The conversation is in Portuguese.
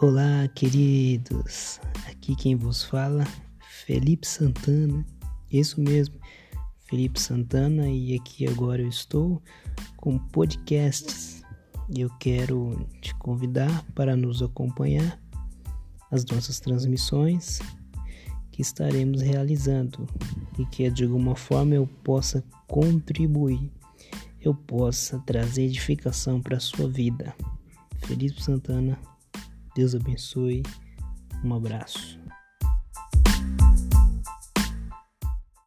Olá, queridos. Aqui quem vos fala, Felipe Santana. Isso mesmo, Felipe Santana e aqui agora eu estou com podcasts. Eu quero te convidar para nos acompanhar as nossas transmissões que estaremos realizando e que de alguma forma eu possa contribuir, eu possa trazer edificação para a sua vida. Felipe Santana, Deus abençoe, um abraço.